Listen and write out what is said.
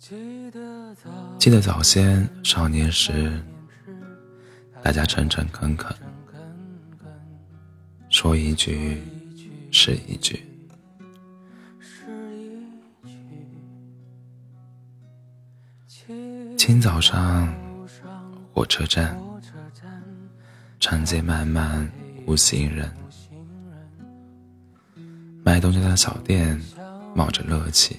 记得早先少年时，大家诚诚恳恳，说一句是一句。清早上，火车站，长街漫漫无行人，卖东西的小店冒着热气。